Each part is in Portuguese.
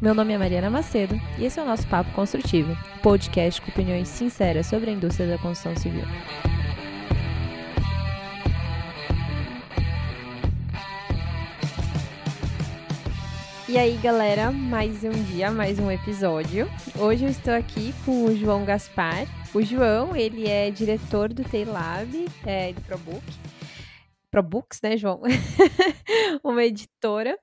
Meu nome é Mariana Macedo e esse é o nosso Papo Construtivo, podcast com opiniões sinceras sobre a indústria da construção civil. E aí, galera, mais um dia, mais um episódio. Hoje eu estou aqui com o João Gaspar. O João, ele é diretor do Tailab, é, do ProBook. ProBooks, né, João? Uma editora.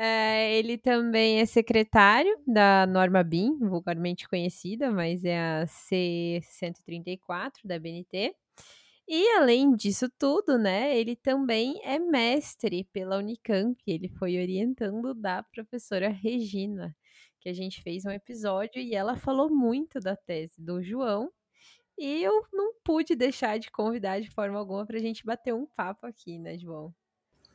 É, ele também é secretário da Norma BIM, vulgarmente conhecida, mas é a C134 da BNT. E além disso tudo, né, ele também é mestre pela Unicamp. Ele foi orientando da professora Regina, que a gente fez um episódio e ela falou muito da tese do João. E eu não pude deixar de convidar de forma alguma para a gente bater um papo aqui, né, João?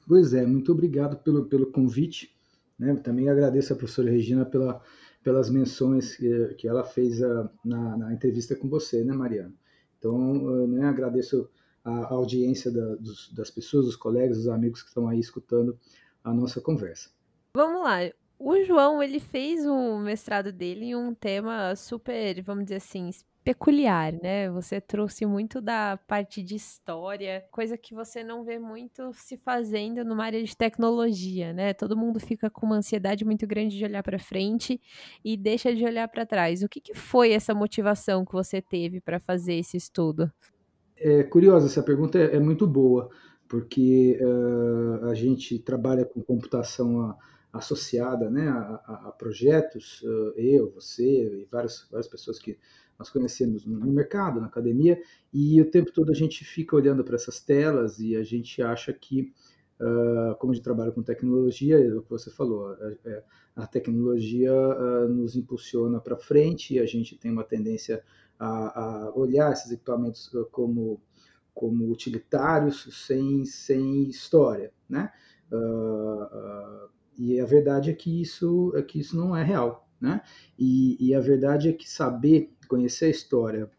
Pois é, muito obrigado pelo, pelo convite. Né? Também agradeço a professora Regina pela, pelas menções que, que ela fez a, na, na, entrevista com você, né, Mariana? Então, né, agradeço a, audiência da, dos, das pessoas, dos colegas, dos amigos que estão aí escutando a nossa conversa. Vamos lá. O João, ele fez o mestrado dele em um tema super, vamos dizer assim, peculiar, né? Você trouxe muito da parte de história, coisa que você não vê muito se fazendo numa área de tecnologia, né? Todo mundo fica com uma ansiedade muito grande de olhar para frente e deixa de olhar para trás. O que, que foi essa motivação que você teve para fazer esse estudo? É curiosa essa pergunta, é, é muito boa, porque uh, a gente trabalha com computação associada né, a, a projetos, uh, eu, você e várias, várias pessoas que nós conhecemos no mercado, na academia, e o tempo todo a gente fica olhando para essas telas e a gente acha que, uh, como a gente trabalha com tecnologia, é o que você falou, a, é, é, a tecnologia uh, nos impulsiona para frente e a gente tem uma tendência a, a olhar esses equipamentos como, como utilitários, sem, sem história, né? Uh, e a verdade é que isso, é que isso não é real. Né? E, e, a verdade é que saber conhecer a história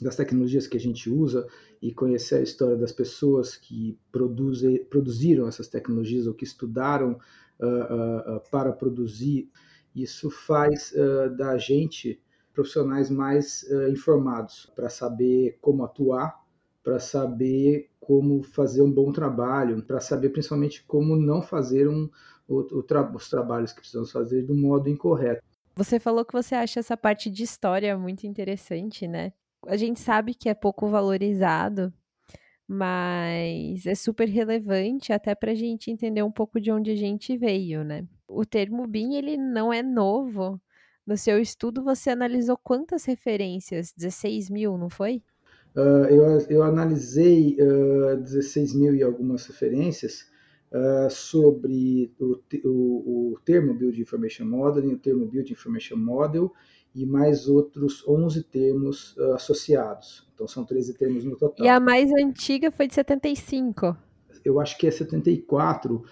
das tecnologias que a gente usa e conhecer a história das pessoas que produzem, produziram essas tecnologias ou que estudaram uh, uh, para produzir, isso faz da gente profissionais mais informados para saber como atuar, para saber como fazer um bom trabalho, para saber principalmente como não fazer um, o, o tra os trabalhos que precisamos fazer do modo incorreto. Você falou que você acha essa parte de história muito interessante, né? A gente sabe que é pouco valorizado, mas é super relevante até para a gente entender um pouco de onde a gente veio, né? O termo BIM, ele não é novo. No seu estudo, você analisou quantas referências? 16 mil, não foi? Uh, eu, eu analisei uh, ah, 16 mil e algumas referências, uh, sobre o, o, o, termo Build Information Modeling, o termo Build Information Model e mais outros 11 termos uh, associados. Então são 13 termos no total. E a mais antiga foi de 75. Eu acho que é 74, uh,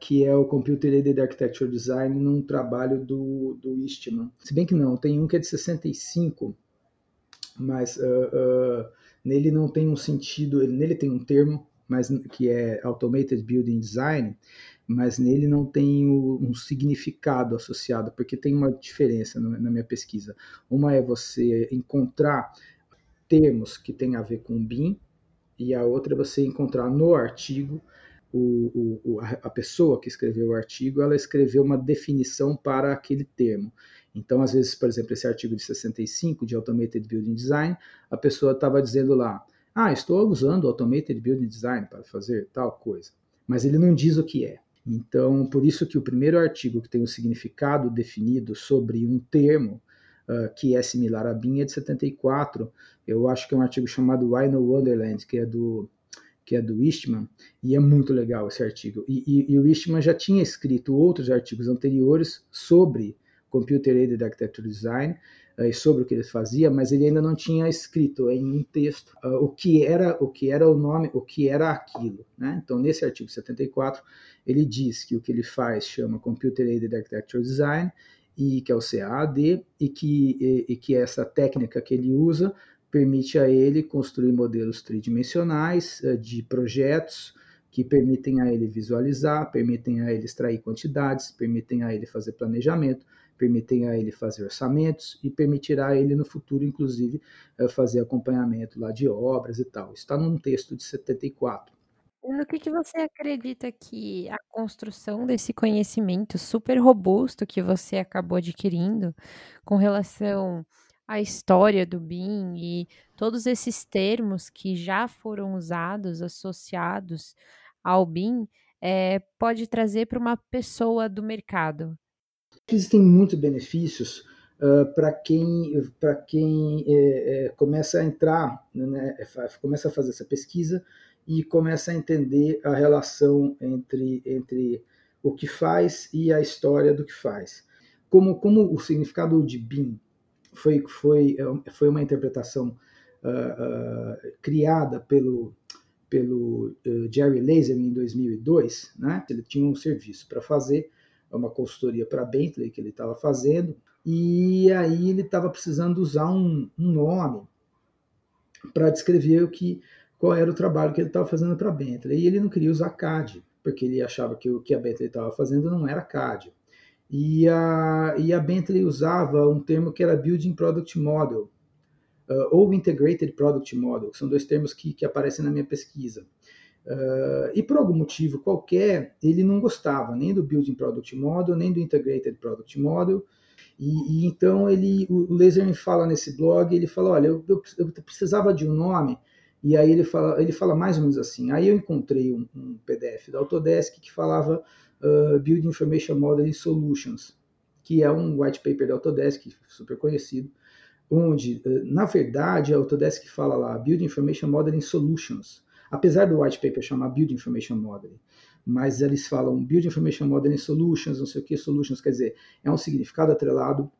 que é o Computer Aided Architecture Design num trabalho do, do Eastman. Se bem que não, tem um que é de 65, mas nele não tem um sentido, nele tem um termo mas que é Automated Building Design, mas nele não tem um significado associado, porque tem uma diferença na minha pesquisa. Uma é você encontrar termos que têm a ver com BIM, e a outra é você encontrar no artigo o, o, a pessoa que escreveu o artigo, ela escreveu uma definição para aquele termo. Então, às vezes, por exemplo, esse artigo de 65 de Automated Building Design, a pessoa estava dizendo lá, ah, estou usando Automated Building Design para fazer tal coisa, mas ele não diz o que é. Então, por isso que o primeiro artigo que tem o um significado definido sobre um termo uh, que é similar a BIM é de 74. Eu acho que é um artigo chamado Why No Wonderland, que é do que é do Eastman, e é muito legal esse artigo. E, e, e o Eastman já tinha escrito outros artigos anteriores sobre Computer Aided Architecture Design, uh, sobre o que ele fazia, mas ele ainda não tinha escrito em um texto uh, o que era o que era o nome, o que era aquilo. Né? Então, nesse artigo 74, ele diz que o que ele faz chama Computer Aided Architecture Design, e que é o CAD, e que, e, e que essa técnica que ele usa permite a ele construir modelos tridimensionais uh, de projetos que permitem a ele visualizar, permitem a ele extrair quantidades, permitem a ele fazer planejamento, permitem a ele fazer orçamentos e permitirá a ele no futuro, inclusive, eh, fazer acompanhamento lá de obras e tal. Está num texto de 74. No que, que você acredita que a construção desse conhecimento super robusto que você acabou adquirindo com relação à história do BIM e todos esses termos que já foram usados, associados ao BIM, é, pode trazer para uma pessoa do mercado? Existem muitos benefícios uh, para quem, pra quem é, é, começa a entrar, né, começa a fazer essa pesquisa e começa a entender a relação entre, entre o que faz e a história do que faz. Como, como o significado de BIM foi, foi, foi uma interpretação uh, uh, criada pelo, pelo uh, Jerry Laser em 2002, né? ele tinha um serviço para fazer, uma consultoria para Bentley que ele estava fazendo, e aí ele estava precisando usar um, um nome para descrever o que qual era o trabalho que ele estava fazendo para a Bentley. E ele não queria usar CAD, porque ele achava que o que a Bentley estava fazendo não era CAD. E a, e a Bentley usava um termo que era Building Product Model, uh, ou Integrated Product Model, que são dois termos que, que aparecem na minha pesquisa. Uh, e por algum motivo qualquer, ele não gostava nem do Building Product Model, nem do Integrated Product Model, e, e, então ele, o Laser me fala nesse blog, ele fala, olha, eu, eu, eu, precisava de um nome. E aí ele fala, ele fala mais ou menos assim. Aí eu encontrei um, um PDF da Autodesk que falava uh, Build Information Modeling Solutions, que é um white paper da Autodesk super conhecido, onde, uh, na verdade, a Autodesk fala lá Build Information Modeling Solutions, apesar do white paper chamar Build Information Modeling, mas eles falam Build Information Modeling Solutions, não sei o que, Solutions, quer dizer, é um significado atrelado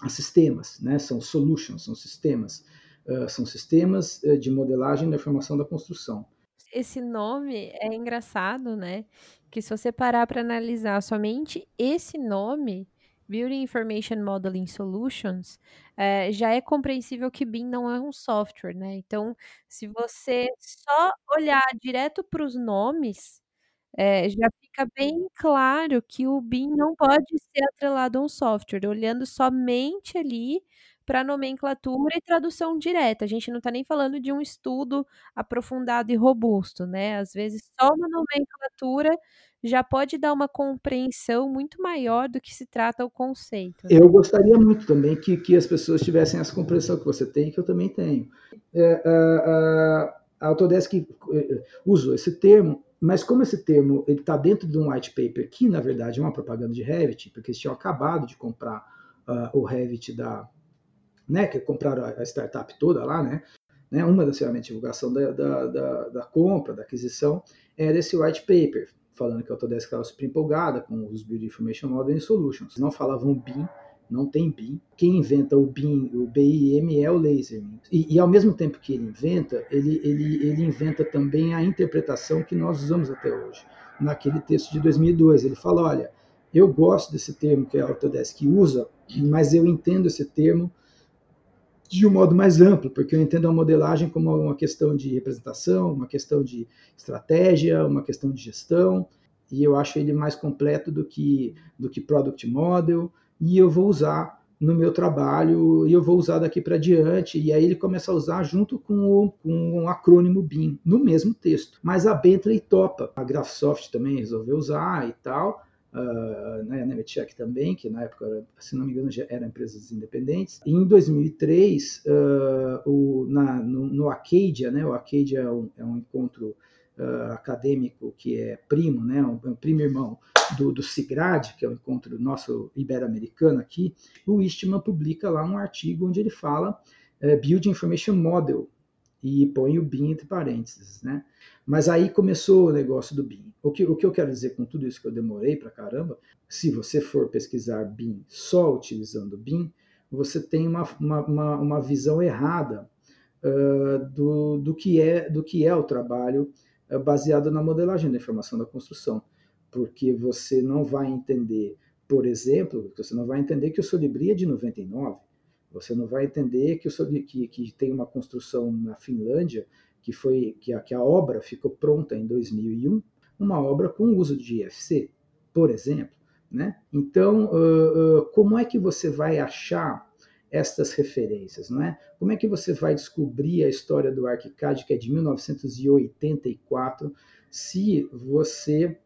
a sistemas, né? São solutions, são sistemas. Uh, são sistemas uh, de modelagem da informação da construção. Esse nome é engraçado, né? Que se você parar para analisar somente esse nome, Building Information Modeling Solutions, é, já é compreensível que BIM não é um software, né? Então, se você só olhar direto para os nomes, é, já fica bem claro que o BIM não pode ser atrelado a um software, olhando somente ali para nomenclatura e tradução direta. A gente não está nem falando de um estudo aprofundado e robusto, né? Às vezes só uma nomenclatura já pode dar uma compreensão muito maior do que se trata o conceito. Né? Eu gostaria muito também que, que as pessoas tivessem essa compreensão que você tem, que eu também tenho. É, a, a Autodesk eh, usou esse termo, mas como esse termo está dentro de um white paper, que na verdade é uma propaganda de Revit, porque eles tinham acabado de comprar uh, o Revit da, né, que compraram a startup toda lá, né, né uma das ferramentas de divulgação da, da, da, da compra, da aquisição, era esse white paper, falando que a Autodesk estava super empolgada com os Build Information Modeling Solutions. Não falavam BIM, não tem BIM. Quem inventa o BIM, o BIM é o laser. E, e, ao mesmo tempo que ele inventa, ele, ele, ele inventa também a interpretação que nós usamos até hoje. Naquele texto de 2002, ele fala, olha, eu gosto desse termo que a Autodesk usa, mas eu entendo esse termo de um modo mais amplo, porque eu entendo a modelagem como uma questão de representação, uma questão de estratégia, uma questão de gestão, e eu acho ele mais completo do que do que product model, e eu vou usar no meu trabalho e eu vou usar daqui para diante. E aí ele começa a usar junto com o, com o acrônimo BIM no mesmo texto. Mas a Bentley topa, a Graphisoft também resolveu usar e tal uh, né, a Nemetschek também, que na época, se não me engano, já eram empresas independentes. E em 2003, uh, ah, o, na, no, no, Acadia, né, o Acadia é um, é um encontro uh, acadêmico que é primo, né, um, um primo irmão do, do CIGRAD, que é o encontro nosso ibero-americano aqui, o Eastman publica lá um artigo onde ele fala uh, Build Information Model, e põe o BIM entre parênteses, né? Mas aí começou o negócio do BIM. O que, o que eu quero dizer com tudo isso que eu demorei para caramba, se você for pesquisar BIM só utilizando BIM, você tem uma, uma, uma, uma visão errada uh, do, do, que é, do que é o trabalho uh, baseado na modelagem da informação da construção. Porque você não vai entender, por exemplo, você não vai entender que o Solibri é de 99, Você não vai entender que, que, que tem uma construção na Finlândia que foi que a, que a obra ficou pronta em 2001, uma obra com uso de IFC, por exemplo. Né? Então, uh, uh, como é que você vai achar estas referências, não é? Como é que você vai descobrir a história do ArchiCAD, que é de 1984, se você,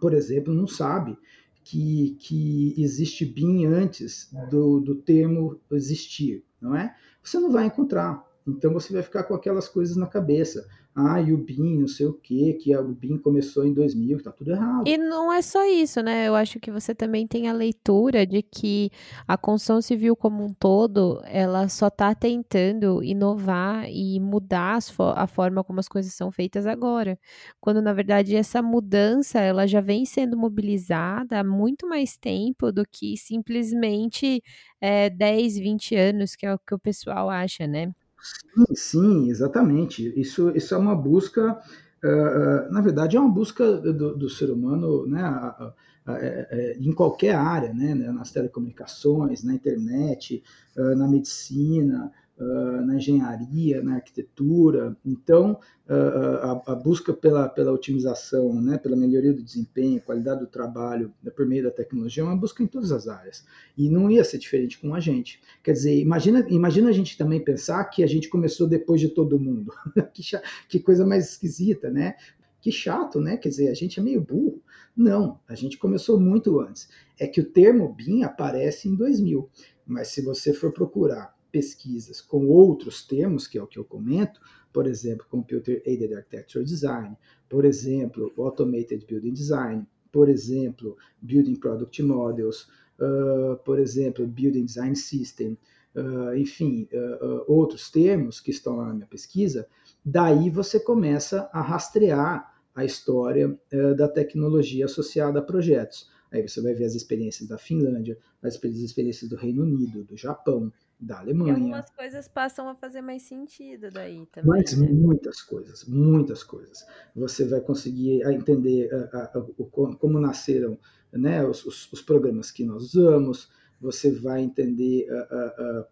por exemplo, não sabe que, que existe BIM antes do, do termo existir, não é? Você não vai encontrar. Então você vai ficar com aquelas coisas na cabeça. Ah, e o BIM, não sei o quê, que o BIM começou em 2000, tá tudo errado. E não é só isso, né? Eu acho que você também tem a leitura de que a construção civil como um todo, ela só tá tentando inovar e mudar a forma como as coisas são feitas agora. Quando, na verdade, essa mudança, ela já vem sendo mobilizada há muito mais tempo do que simplesmente é, 10, 20 anos, que é o que o pessoal acha, né? Sim, sim, exatamente. Isso, isso é uma busca, uh, na verdade, é uma busca do, do ser humano né, a, a, a, é, em qualquer área, né, nas telecomunicações, na internet, uh, na medicina, uh, na engenharia, na arquitetura. Então, uh, a, a, busca pela, pela otimização, né, pela melhoria do desempenho, qualidade do trabalho né, por meio da tecnologia é uma busca em todas as áreas. E não ia ser diferente com a gente. Quer dizer, imagina, imagina a gente também pensar que a gente começou depois de todo mundo. que, que coisa mais esquisita, né? que chato, né? Quer dizer, a gente é meio burro. Não, a gente começou muito antes. É que o termo BIM aparece em 2000, mas se você for procurar pesquisas com outros termos, que é o que eu comento, por exemplo, Computer Aided Architecture Design, por exemplo, Automated Building Design, por exemplo, Building Product Models, uh, por exemplo, Building Design System, uh, enfim, uh, outros termos que estão lá na minha pesquisa, daí você começa a rastrear a história da tecnologia associada a projetos. Aí você vai ver as experiências da Finlândia, as experiências do Reino Unido, do Japão, da Alemanha. E algumas coisas passam a fazer mais sentido daí também. Mas né? muitas coisas, muitas coisas. Você vai conseguir entender a, a, a, como nasceram né, os, os, os, programas que nós usamos, você vai entender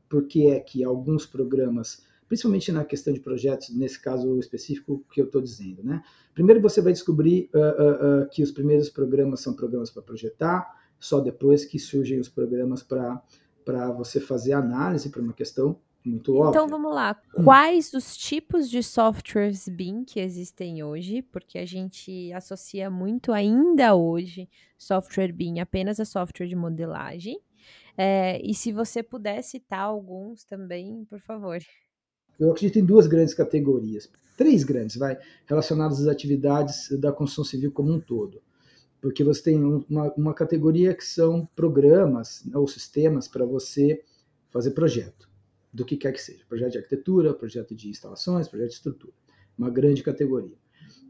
por que é que alguns programas, principalmente na questão de projetos, nesse caso específico que eu estou dizendo. Né? Primeiro você vai descobrir que os primeiros programas são programas para projetar, só depois que surgem os programas para para você fazer análise para uma questão muito óbvia. Então vamos lá. Quais os tipos de softwares BIM que existem hoje? Porque a gente associa muito ainda hoje software BIM apenas a software de modelagem. É, e se você puder citar alguns também, por favor. Eu acredito em duas grandes categorias, três grandes, vai, relacionadas às atividades da construção civil como um todo porque você tem uma, uma categoria que são programas ou sistemas para você fazer projeto, do que quer que seja, projeto de arquitetura, projeto de instalações, projeto de estrutura, uma grande categoria.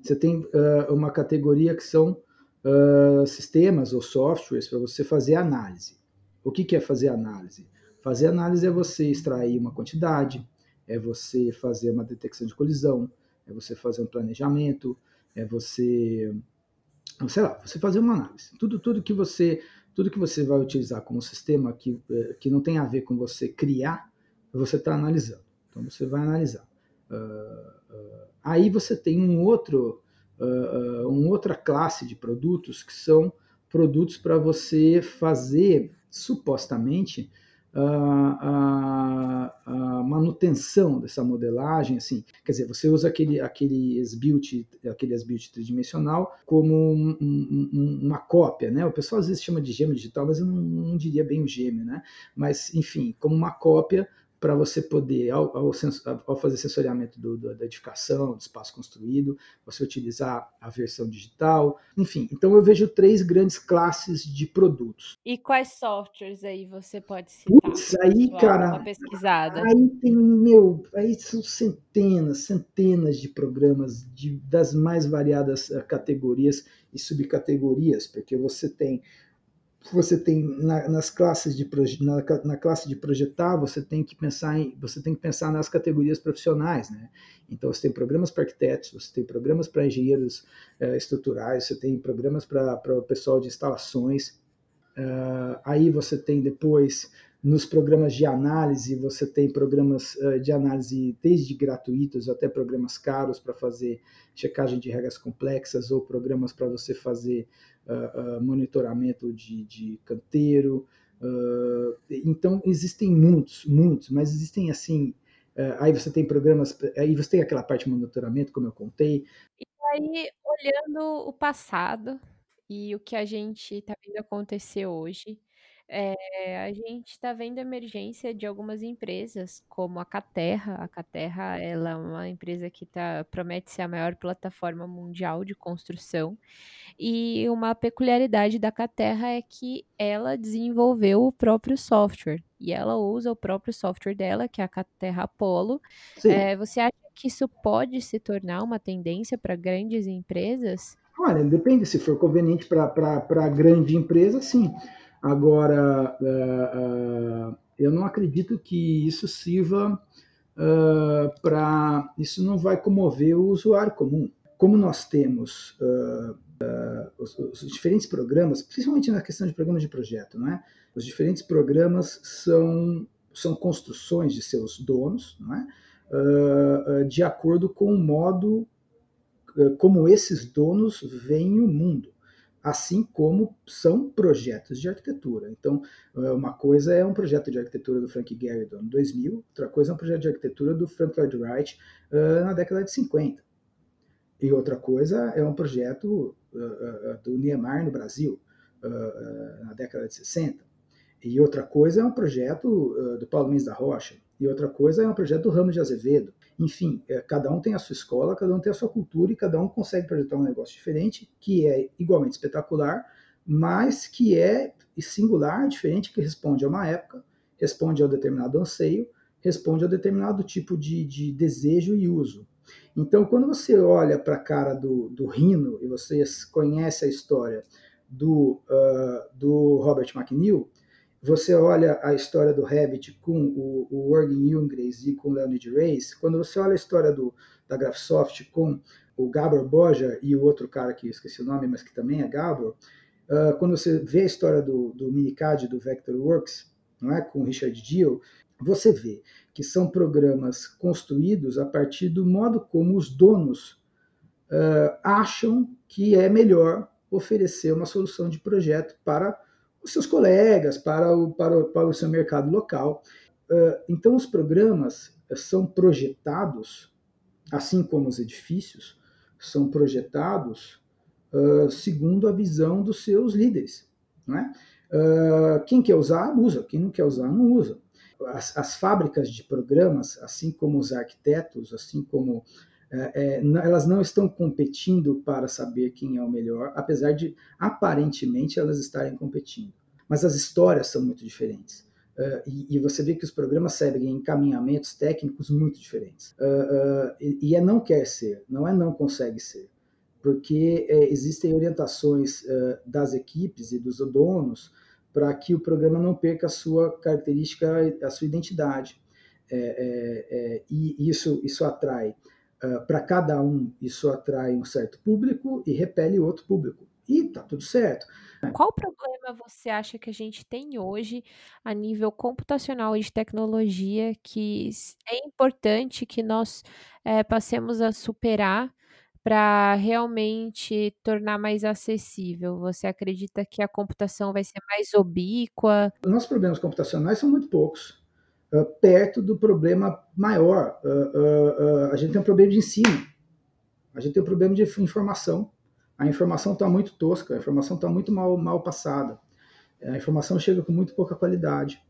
Você tem uh, uma categoria que são uh, sistemas ou softwares para você fazer análise. O que, que é fazer análise? Fazer análise é você extrair uma quantidade, é você fazer uma detecção de colisão, é você fazer um planejamento, é você sei lá, você fazer uma análise. Tudo, tudo que você tudo que você vai utilizar como sistema que, eh, que não tem a ver com você criar, você está analisando. Então você vai analisar. Uh, uh, aí você tem um outro, uh, uma outra classe de produtos que são produtos para você fazer supostamente manutenção dessa modelagem, assim, quer dizer, você usa aquele, aquele SBuilt, aquele SBuilt tridimensional como um, um, uma cópia, né? O pessoal às vezes chama de gêmeo digital, mas eu não, não diria bem o gêmeo, né? Mas, enfim, como uma cópia para você poder, ao, ao, ao, fazer sensoriamento do, do, da edificação, do espaço construído, você utilizar a versão digital, enfim. Então eu vejo três grandes classes de produtos. E quais softwares aí você pode citar? Putz, aí, cara, uma pesquisada. aí tem, meu, aí são centenas, centenas de programas de, das mais variadas uh, categorias e subcategorias, porque você tem você tem na, nas classes de na, na, classe de projetar você tem que pensar em você tem que pensar nas categorias profissionais né? Então você tem programas para arquitetos você tem programas para engenheiros uh, estruturais você tem programas para o pessoal de instalações. Uh, aí você tem depois nos programas de análise, você tem programas uh, de análise desde gratuitos até programas caros para fazer checagem de regras complexas ou programas para você fazer uh, uh, monitoramento de, de canteiro. então, existem muitos, muitos, mas existem assim. aí você tem programas, aí você tem aquela parte de monitoramento, como eu contei. E aí, olhando o passado e o que a gente está vendo acontecer hoje, é, a gente está vendo a emergência de algumas empresas, como a Caterra. A Caterra ela é uma empresa que tá, promete ser a maior plataforma mundial de construção. E uma peculiaridade da Caterra é que ela desenvolveu o próprio software. E ela usa o próprio software dela, que é a Caterra Apollo. É, você acha que isso pode se tornar uma tendência para grandes empresas? Olha, depende. Se for conveniente para grande empresa, sim. Agora, uh, uh, eu não acredito que isso sirva uh, para. Isso não vai comover o usuário comum. Como nós temos os, os, diferentes programas, principalmente na questão de programas de projeto, não é? Os diferentes programas são, são construções de seus donos, não é? de acordo com o modo como esses donos veem o mundo assim como são projetos de arquitetura. Então, eh, uma coisa é um projeto de arquitetura do Frank Gehry do ano 2000, outra coisa é um projeto de arquitetura do Frank Lloyd Wright uh, na década de 50. E outra coisa é um projeto uh, uh, do Niemeyer no Brasil, na década de 60. E outra coisa é um projeto do Paulo Mendes da Rocha. E outra coisa é um projeto do Ramos de Azevedo. Enfim, é, cada um tem a sua escola, cada um tem a sua cultura e cada um consegue projetar um negócio diferente, que é igualmente espetacular, mas que é singular, diferente, que responde a uma época, responde a um determinado anseio, responde a um determinado tipo de, de desejo e uso. Então, quando você olha para a cara do, do Rino e você conhece a história do, uh, do Robert McNeil, você olha a história do Revit com o, o Ingres e com o Leonid Reis, quando você olha a história do, da Graphisoft com o Gabor Borja e o outro cara que eu esqueci o nome, mas que também é Gabor, uh, quando você vê a história do, do Minicad do Vectorworks, não é, com o Richard Deal, você vê que são programas construídos a partir do modo como os donos uh, acham que é melhor oferecer uma solução de projeto para os seus colegas, para o, para o, para o seu mercado local. Então, os programas são projetados, assim como os edifícios, são projetados segundo a visão dos seus líderes. É? quem quer usar, usa. Quem não quer usar, não usa. As, as fábricas de programas, assim como os arquitetos, assim como é, é, elas não estão competindo para saber quem é o melhor, apesar de aparentemente elas estarem competindo. Mas as histórias são muito diferentes. Uh, e, e, você vê que os programas seguem encaminhamentos técnicos muito diferentes. Uh, uh, e, e, é não quer ser, não é não consegue ser. Porque existem orientações das equipes e dos donos para que o programa não perca a sua característica, a sua identidade. É, é, é e isso, isso atrai Uh, para cada um, isso atrai um certo público e repele outro público. E tá tudo certo. Qual problema você acha que a gente tem hoje a nível computacional e de tecnologia que é importante que nós é, passemos a superar para realmente tornar mais acessível? Você acredita que a computação vai ser mais obíqua? Nossos problemas computacionais são muito poucos perto do problema maior. Uh, uh, a gente tem um problema de ensino, a gente tem um problema de informação. A informação está muito tosca, a informação está muito mal, mal passada. A informação chega com muito pouca qualidade.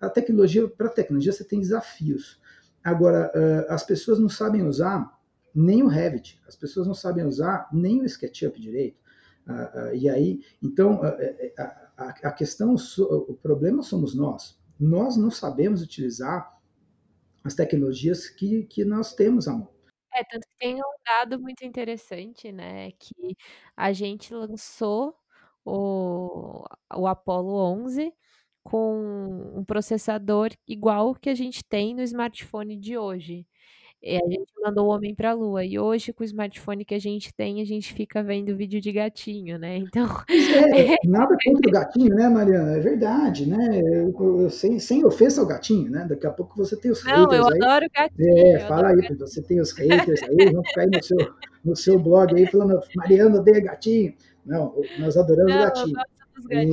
A tecnologia, para a tecnologia, você tem desafios. Agora, as pessoas não sabem usar nem o Revit, as pessoas não sabem usar nem o SketchUp direito. e aí, então, a, a questão, o problema somos nós nós não sabemos utilizar as tecnologias que, que nós temos à mão. É, tanto que tem um dado muito interessante, né, que a gente lançou o, o Apollo 11 com um processador igual que a gente tem no smartphone de hoje. E a gente mandou o homem para a Lua. E hoje, com o smartphone que a gente tem, a gente fica vendo vídeo de gatinho, né? Então. Pois é, nada contra o gatinho, né, Mariana? É verdade, né? Eu, eu, sem, sem ofensa ao gatinho, né? Daqui a pouco você tem os Não, haters eu aí. adoro gatinho. É, fala aí, gatinho. você tem os haters aí, vão ficar aí no seu, no seu blog aí falando, Mariana odeia gatinho. Não, nós adoramos Não, gatinho.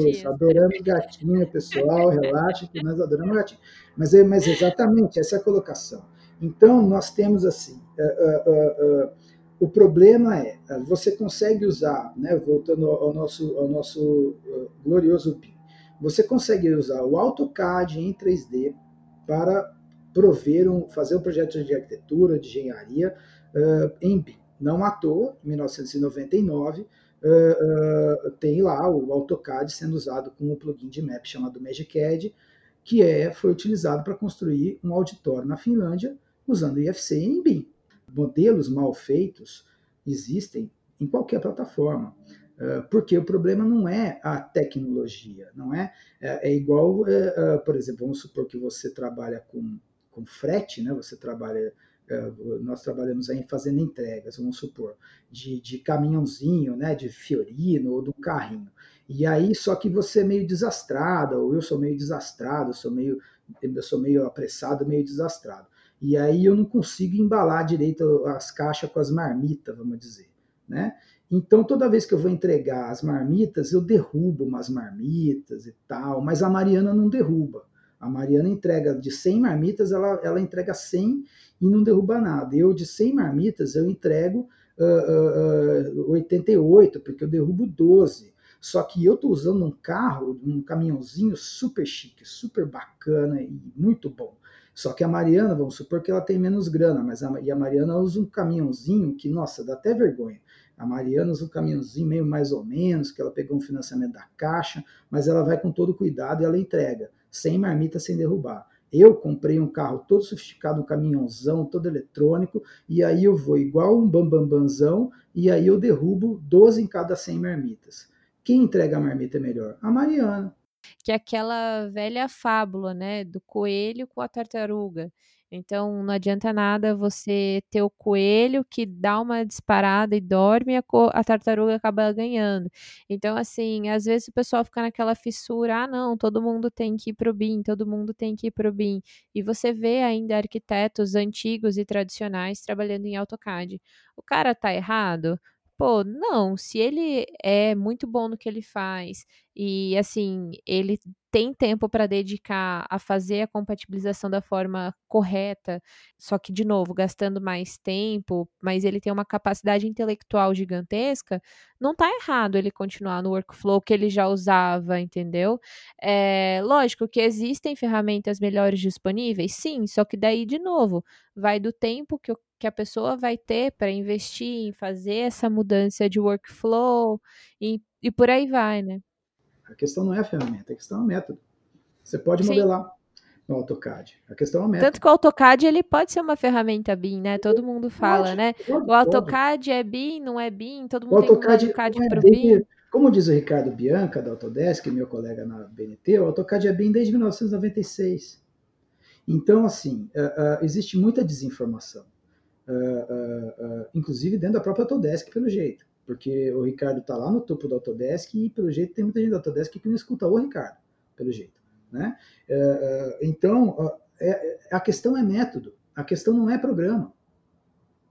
Isso, adoramos gatinho, pessoal, relaxa que nós adoramos gatinho. Mas, é, mas exatamente, essa é a colocação. Então, nós temos assim, uh, uh, uh, o problema é, você consegue usar, né, voltando ao nosso, ao nosso glorioso BIM, você consegue usar o AutoCAD em 3D para prover um, fazer um projeto de arquitetura, de engenharia em BIM. Não à toa, em 1999, Uh, uh, tem lá o AutoCAD sendo usado com um plugin de map chamado MagicCAD, que é, foi utilizado para construir um auditório na Finlândia usando IFC em BIM. Modelos mal feitos existem em qualquer plataforma, uh, porque o problema não é a tecnologia, não é? É, é igual, por exemplo, vamos supor que você trabalha com, com frete, né? você trabalha é, nós trabalhamos aí fazendo entregas, vamos supor, de, de caminhãozinho, né, de Fiorino ou de um carrinho. E aí, só que você é meio desastrada, ou eu sou meio desastrado, sou meio, eu sou meio apressado, meio desastrado. E aí eu não consigo embalar direito as caixas com as marmitas, vamos dizer, né? Então, toda vez que eu vou entregar as marmitas, eu derrubo umas marmitas e tal, mas a Mariana não derruba. A Mariana entrega de 100 marmitas, ela, ela entrega 100 e não derruba nada. Eu, de 100 marmitas, eu entrego uh, uh, uh, 88, porque eu derrubo 12. Só que eu estou usando um carro, um caminhãozinho super chique, super bacana e muito bom. Só que a Mariana, vamos supor que ela tem menos grana, mas a, e a Mariana usa um caminhãozinho que, nossa, dá até vergonha. A Mariana usa um caminhãozinho meio mais ou menos, que ela pegou um financiamento da Caixa, mas ela vai com todo cuidado e ela entrega sem marmita, sem derrubar. Eu comprei um carro todo sofisticado, um caminhãozão, todo eletrônico, e aí eu vou igual um bambambanzão, e aí eu derrubo 12 em cada 100 marmitas. Quem entrega a marmita melhor? A Mariana. Que é aquela velha fábula, né, do coelho com a tartaruga. Então não adianta nada você ter o coelho que dá uma disparada e dorme e a, a, tartaruga acaba ganhando. Então, assim, às vezes o pessoal fica naquela fissura, ah, não, todo mundo tem que ir pro BIM, todo mundo tem que ir pro BIM. E você vê ainda arquitetos antigos e tradicionais trabalhando em AutoCAD. O cara tá errado? Pô, não, se ele é muito bom no que ele faz e assim, ele tem tempo para dedicar a fazer a compatibilização da forma correta, só que de novo, gastando mais tempo, mas ele tem uma capacidade intelectual gigantesca, não tá errado ele continuar no workflow que ele já usava, entendeu? É, lógico que existem ferramentas melhores disponíveis, sim, só que daí de novo, vai do tempo que o que a pessoa vai ter para investir em fazer essa mudança de workflow e, e por aí vai, né? A questão não é a ferramenta, a questão é o método. Você pode Sim. modelar no AutoCAD. A questão é o método. Tanto que o AutoCAD ele pode ser uma ferramenta BIM, né? Todo mundo fala, pode, né? Pode, o AutoCAD pode. é BIM, não é BIM, todo mundo o AutoCAD tem AutoCAD é para BIM. Como diz o Ricardo Bianca, da Autodesk, meu colega na BNT, o AutoCAD é BIM desde 1996. Então, assim, uh, uh, existe muita desinformação uh, inclusive dentro da própria Autodesk, pelo jeito. Porque o Ricardo está lá no topo da Autodesk e, pelo jeito, tem muita gente da Autodesk que não escuta o Ricardo, pelo jeito. Né? então, é, a questão é método, a questão não é programa.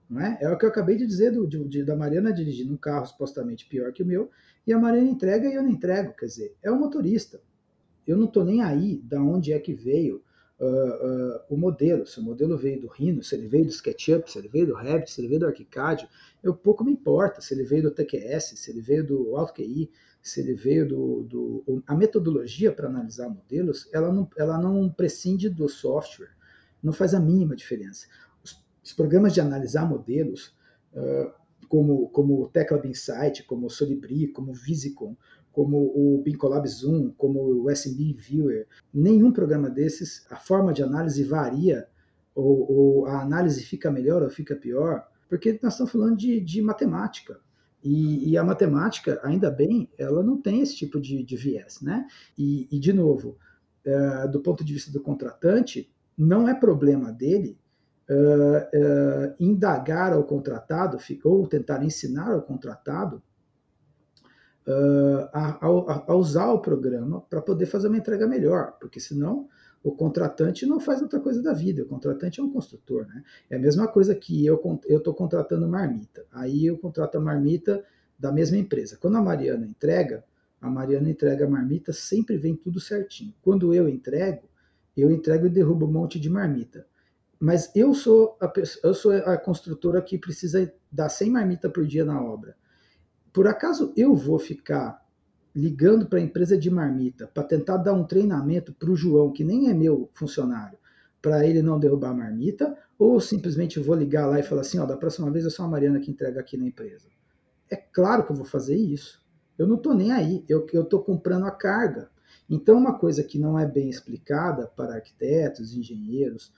Não é? é o que eu acabei de dizer do, de, da Mariana dirigindo um carro supostamente pior que o meu, e a Mariana entrega e eu não entrego. Quer dizer, é o motorista. Eu não estou nem aí da onde é que veio uh, o modelo, se o modelo veio do Rhino, se ele veio do SketchUp, se ele veio do Revit, se ele veio do ArchiCAD, eu pouco me importa se ele veio do TQS, se ele veio do AutoQI, se ele veio do, do a metodologia para analisar modelos, ela não, ela não prescinde do software, não faz a mínima diferença. Os, os programas de analisar modelos, uh, como, como o Teclab Insight, como o Solibri, como o Visicom, como o BinColab Zoom, como o SMB Viewer, nenhum programa desses, a forma de análise varia, ou, ou a análise fica melhor ou fica pior, porque nós estamos falando de, de matemática. E, e, a matemática, ainda bem, ela não tem esse tipo de, de viés, né? E, e de novo, é, do ponto de vista do contratante, não é problema dele uh, uh, indagar ao contratado, ou tentar ensinar ao contratado uh, a, a, a, usar o programa para poder fazer uma entrega melhor, porque senão o contratante não faz outra coisa da vida, o contratante é um construtor. Né? É a mesma coisa que eu estou contratando marmita, aí eu contrato a marmita da mesma empresa. Quando a Mariana entrega, a Mariana entrega a marmita, sempre vem tudo certinho. Quando eu entrego, eu entrego e derrubo um monte de marmita. Mas eu sou a, eu sou a construtora que precisa dar 100 marmita por dia na obra. Por acaso eu vou ficar ligando para a empresa de marmita para tentar dar um treinamento para o João, que nem é meu funcionário, para ele não derrubar a marmita, ou simplesmente vou ligar lá e falar assim, ó, da próxima vez eu sou a Mariana que entrega aqui na empresa. É claro que eu vou fazer isso. Eu não estou nem aí, eu estou comprando a carga. Então, uma coisa que não é bem explicada para arquitetos, engenheiros,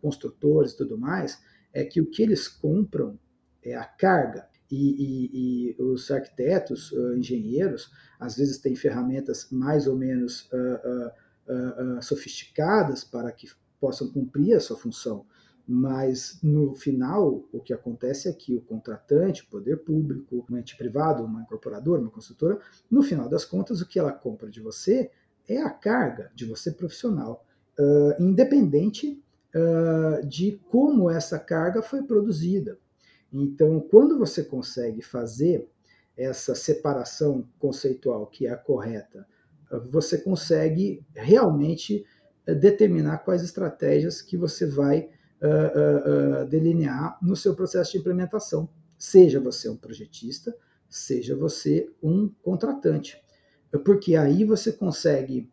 construtores e tudo mais, é que o que eles compram é a carga. E, e, e os arquitetos, engenheiros, às vezes têm ferramentas mais ou menos uh, uh, uh, sofisticadas para que possam cumprir a sua função. Mas no final, o que acontece é que o contratante, o poder público, um ente privado, uma incorporadora, uma construtora, no final das contas, o que ela compra de você é a carga de você profissional, uh, independente uh, de como essa carga foi produzida. Então, quando você consegue fazer essa separação conceitual que é a correta, você consegue realmente determinar quais estratégias que você vai uh, uh, delinear no seu processo de implementação. Seja você um projetista, seja você um contratante. Porque aí você consegue,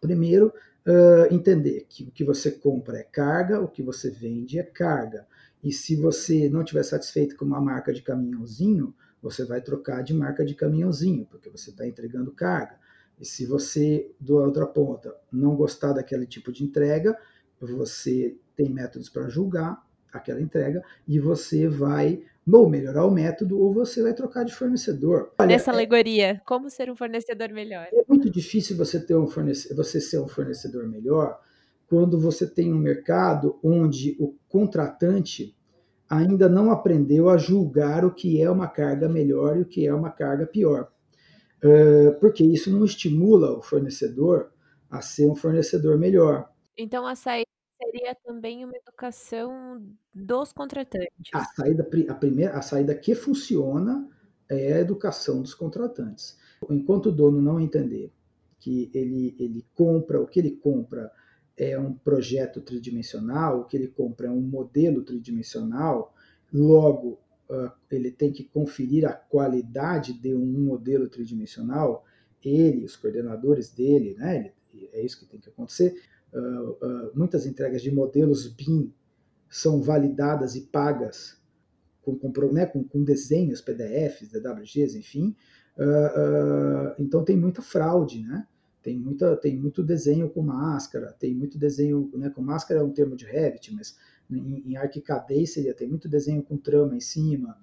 primeiro, uh, entender que o que você compra é carga, o que você vende é carga. E se você não estiver satisfeito com uma marca de caminhãozinho, você vai trocar de marca de caminhãozinho, porque você está entregando carga. E se você, da outra ponta, não gostar daquele tipo de entrega, você tem métodos para julgar aquela entrega e você vai ou melhorar o método ou você vai trocar de fornecedor. Olha, Nessa é alegoria, como ser um fornecedor melhor? É muito difícil você ter um fornecedor, você ser um fornecedor melhor quando você tem um mercado onde o contratante ainda não aprendeu a julgar o que é uma carga melhor e o que é uma carga pior. Porque isso não estimula o fornecedor a ser um fornecedor melhor. Então a saída seria também uma educação dos contratantes. A saída, a primeira, a saída que funciona é a educação dos contratantes. Enquanto o dono não entender que ele, ele compra, o que ele compra é um projeto tridimensional, o que ele compra é um modelo tridimensional, logo uh, ele tem que conferir a qualidade de um modelo tridimensional, ele, os coordenadores dele, né, é isso que tem que acontecer, uh, uh, muitas entregas de modelos BIM são validadas e pagas com, com, né, com, com desenhos, PDFs, DWGs, enfim. Uh, então tem muita fraude, né? Tem, muita, tem muito desenho com máscara, tem muito desenho né, com máscara é um termo de Revit, mas em, em ArchiCAD seria tem muito desenho com trama em cima,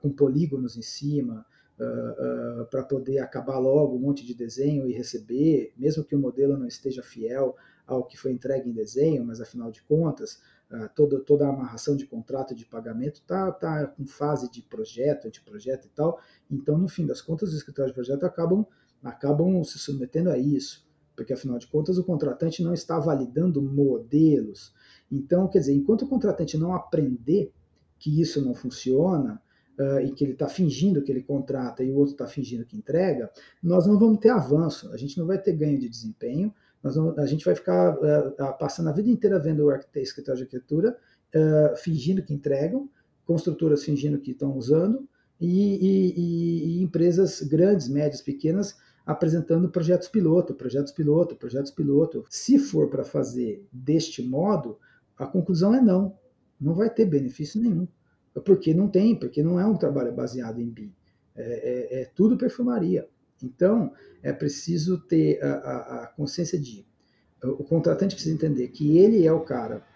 com polígonos em cima, uh, uh, para poder acabar logo um monte de desenho e receber, mesmo que o modelo não esteja fiel ao que foi entregue em desenho, mas afinal de contas, uh, toda, toda a amarração de contrato de pagamento está tá com fase de projeto, anteprojeto e tal. Então, no fim das contas, os escritórios de projeto acabam, acabam se submetendo a isso, porque afinal de contas o contratante não está validando modelos. Então, quer dizer, enquanto o contratante não aprender que isso não funciona, uh, e que ele está fingindo que ele contrata e o outro está fingindo que entrega, nós não vamos ter avanço, a gente não vai ter ganho de desempenho, nós vamos, a gente vai ficar uh, passando a vida inteira vendo o escritório de arquitetura uh, fingindo que entregam, construtoras fingindo que estão usando, e, e, e, empresas grandes, médias, pequenas apresentando projetos piloto, projetos piloto, projetos piloto. Se for para fazer deste modo, a conclusão é não. Não vai ter benefício nenhum. Porque não tem, porque não é um trabalho baseado em BIM. É, é, é tudo perfumaria. Então, é preciso ter a, a, a, consciência de. O contratante precisa entender que ele é o cara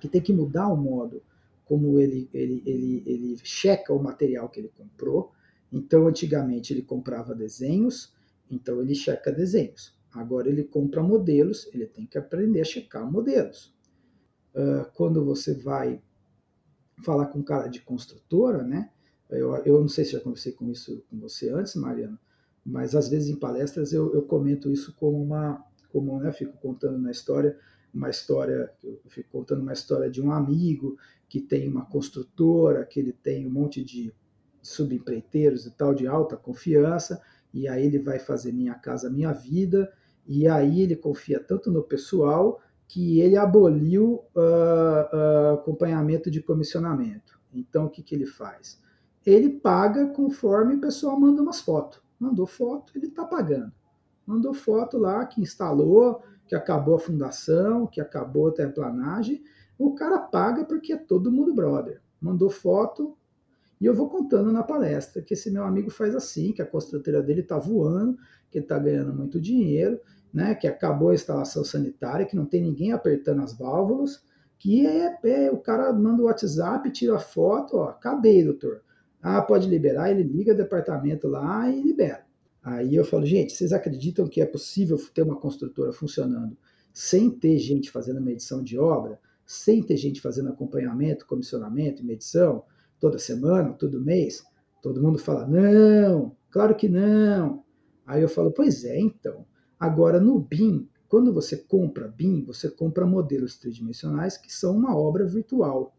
que tem que mudar o modo como ele, ele, ele, ele checa o material que ele comprou. Então, antigamente, ele comprava desenhos, então ele checa desenhos. Agora ele compra modelos, ele tem que aprender a checar modelos. uh, quando você vai falar com um cara de construtora, né? Eu, eu não sei se já conversei com isso com você antes, Mariana, mas às vezes em palestras eu, eu comento isso como uma, como né, fico contando na história, uma história, eu fico contando uma história de um amigo que tem uma construtora, que ele tem um monte de subempreiteiros e tal de alta confiança, e aí ele vai fazer Minha Casa Minha Vida, e aí ele confia tanto no pessoal que ele aboliu uh, uh, acompanhamento de comissionamento. Então, o que, que ele faz? Ele paga conforme o pessoal manda umas fotos. Mandou foto, ele está pagando. Mandou foto lá que instalou, que acabou a fundação, que acabou a terraplanagem. O cara paga porque é todo mundo brother. Mandou foto, e eu vou contando na palestra que esse meu amigo faz assim, que a construtora dele está voando, que ele está ganhando muito dinheiro, né, que acabou a instalação sanitária, que não tem ninguém apertando as válvulas, que é, é o cara manda o WhatsApp, tira a foto, ó, acabei, doutor. Ah, pode liberar, ele liga o departamento lá e libera. Aí eu falo, gente, vocês acreditam que é possível ter uma construtora funcionando sem ter gente fazendo medição de obra, sem ter gente fazendo acompanhamento, comissionamento e medição? toda semana, todo mês? Todo mundo fala, não, claro que não. Aí eu falo, pois é, então. Agora, no BIM, quando você compra BIM, você compra modelos tridimensionais que são uma obra virtual.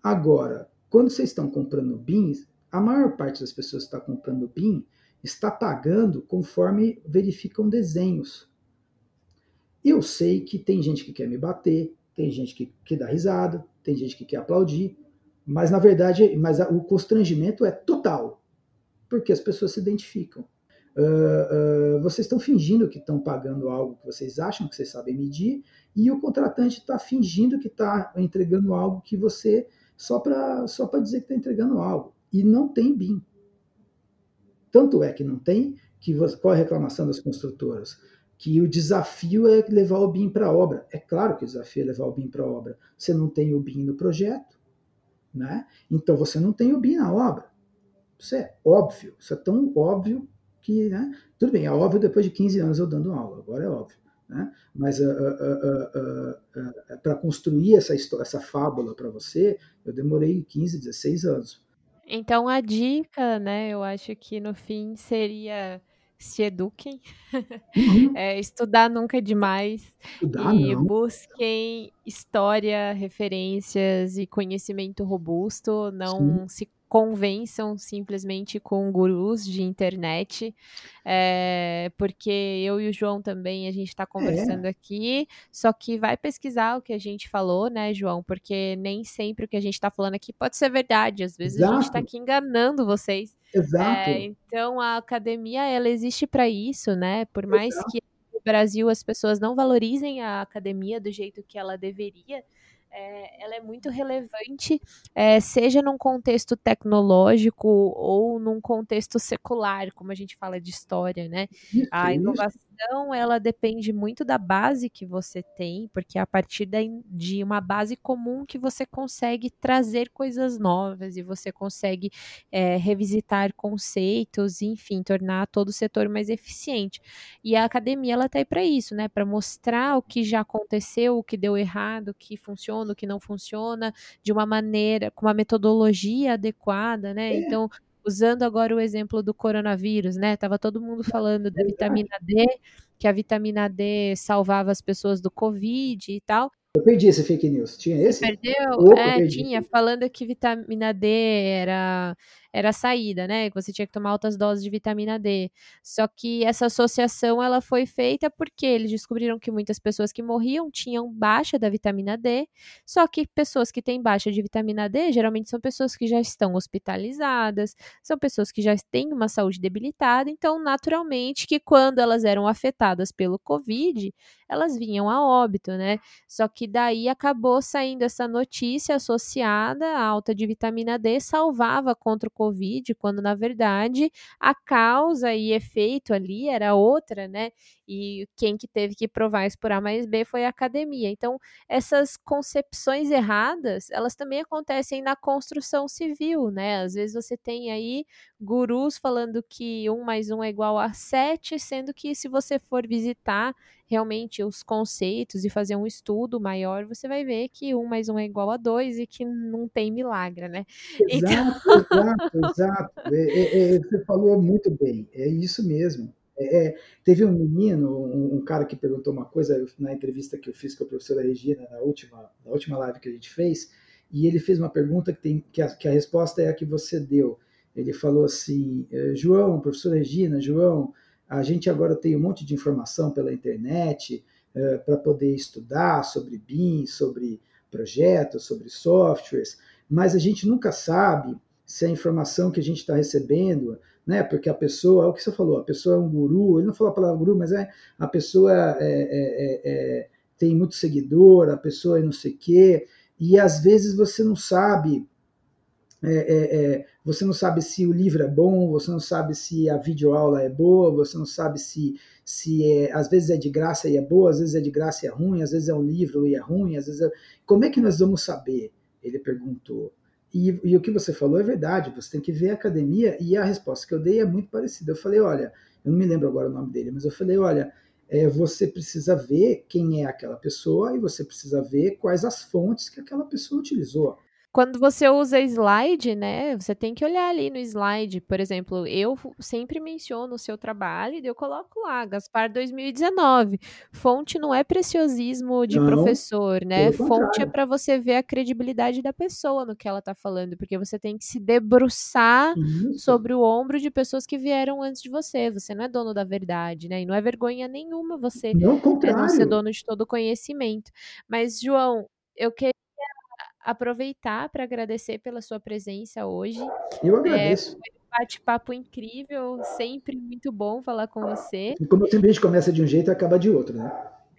Agora, quando vocês estão comprando BIM, a maior parte das pessoas que está comprando BIM está pagando conforme verificam desenhos. Eu sei que tem gente que quer me bater, tem gente que, que dá risada, tem gente que quer aplaudir, mas, na verdade, mas o constrangimento é total, porque as pessoas se identificam. Uh, uh, vocês estão fingindo que estão pagando algo que vocês acham que vocês sabem medir, e o contratante está fingindo que está entregando algo que você só para só dizer que está entregando algo. E não tem BIM. Tanto é que não tem, que qual é a reclamação das construtoras? Que o desafio é levar o BIM para a obra. É claro que o desafio é levar o BIM para a obra. Você não tem o BIM no projeto, né? Então você não tem o BIM na obra. Isso é óbvio, isso é tão óbvio que, né? Tudo bem, é óbvio depois de 15 anos eu dando aula, agora é óbvio. Né? Mas uh, uh, uh, para construir essa, história, essa fábula para você, eu demorei 15, 16 anos. Então a dica, né, eu acho que no fim seria se eduquem, uhum. é, estudar nunca é demais estudar, e não. busquem história, referências e conhecimento robusto, não Sim. se convençam simplesmente com gurus de internet, é, porque eu e o João também a gente está conversando é. aqui, só que vai pesquisar o que a gente falou, né, João? Porque nem sempre o que a gente está falando aqui pode ser verdade, às vezes Exato. a gente está aqui enganando vocês. Exato. É, então a academia ela existe para isso, né? Por mais Exato. que no Brasil as pessoas não valorizem a academia do jeito que ela deveria, é, ela é muito relevante, é, seja num contexto tecnológico ou num contexto secular, como a gente fala de história, né? A inovação ela depende muito da base que você tem, porque é a partir de uma base comum que você consegue trazer coisas novas e você consegue é, revisitar conceitos, enfim, tornar todo o setor mais eficiente. E a academia ela está aí para isso, né? Para mostrar o que já aconteceu, o que deu errado, o que funciona, o que não funciona, de uma maneira, com uma metodologia adequada, né? É. Então usando agora o exemplo do coronavírus, né? Tava todo mundo falando da vitamina D, que a vitamina D salvava as pessoas do Covid e tal. Eu perdi esse fake news. Tinha esse? Perdeu? Opa, é, tinha, falando que vitamina D era era a saída, né? Que você tinha que tomar altas doses de vitamina D. Só que essa associação ela foi feita porque eles descobriram que muitas pessoas que morriam tinham baixa da vitamina D. Só que pessoas que têm baixa de vitamina D geralmente são pessoas que já estão hospitalizadas, são pessoas que já têm uma saúde debilitada. Então, naturalmente, que quando elas eram afetadas pelo Covid, elas vinham a óbito, né? Só que daí acabou saindo essa notícia associada à alta de vitamina D salvava contra o Covid, quando na verdade a causa e efeito ali era outra, né? E quem que teve que provar isso por A mais B foi a academia. Então, essas concepções erradas, elas também acontecem na construção civil, né? Às vezes você tem aí gurus falando que um mais um é igual a sete, sendo que se você for visitar realmente os conceitos e fazer um estudo maior, você vai ver que um mais um é igual a dois e que não tem milagre, né? Exato, então... exato, exato. É, é, é, você falou muito bem, é isso mesmo. É, é, teve um menino, um, um, cara que perguntou uma coisa na entrevista que eu fiz com a professora Regina na última, na última live que a gente fez, e ele fez uma pergunta que, tem, que, a, que a resposta é a que você deu. Ele falou assim: eh, João, professora Regina, João, a gente agora tem um monte de informação pela internet eh, para poder estudar sobre BIM, sobre projetos, sobre softwares, mas a gente nunca sabe se a informação que a gente está recebendo né? Porque a pessoa, é o que você falou, a pessoa é um guru, ele não falou a palavra guru, mas é a pessoa é, é, é, é tem muito seguidor, a pessoa é não sei o quê, e às vezes você não sabe. É, você não sabe se o livro é bom, você não sabe se a videoaula é boa, você não sabe se, se é, às vezes é de graça e é boa, às vezes é de graça e é ruim, às vezes é um livro e é ruim, às vezes é... Como é que nós vamos saber? Ele perguntou. E, e, o que você falou é verdade, você tem que ver a academia, e a resposta que eu dei é muito parecida. Eu falei, olha, eu não me lembro agora o nome dele, mas eu falei, olha, é, você precisa ver quem é aquela pessoa e você precisa ver quais as fontes que aquela pessoa utilizou. Quando você usa slide, né, você tem que olhar ali no slide. Por exemplo, eu sempre menciono o seu trabalho e eu coloco lá, Gaspar 2019. Fonte não é preciosismo de não, professor, né? Fonte é para você ver a credibilidade da pessoa no que ela está falando, porque você tem que se debruçar Isso. sobre o ombro de pessoas que vieram antes de você. Você não é dono da verdade, né? E não é vergonha nenhuma você não, é, não ser dono de todo o conhecimento. Mas, João, eu queria aproveitar para agradecer pela sua presença hoje. Eu é, agradeço. É, foi um bate-papo incrível, sempre muito bom falar com você. E como sempre a gente começa de um jeito e acaba de outro, né?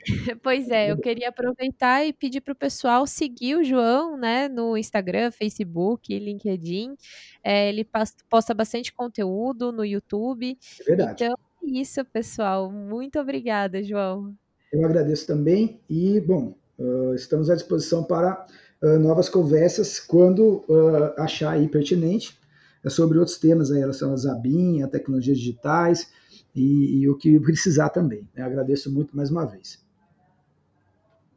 Pois é, eu queria aproveitar e pedir para o pessoal seguir o João, né, no Instagram, Facebook, LinkedIn. É, ele posta bastante conteúdo no YouTube. É verdade. Então, é isso, pessoal. Muito obrigada, João. Eu agradeço também e, bom, uh, estamos à disposição para uh, novas conversas quando uh, achar aí pertinente é sobre outros temas aí relacionados à BIM, a tecnologias digitais e, e o que precisar também. Eu agradeço muito mais uma vez.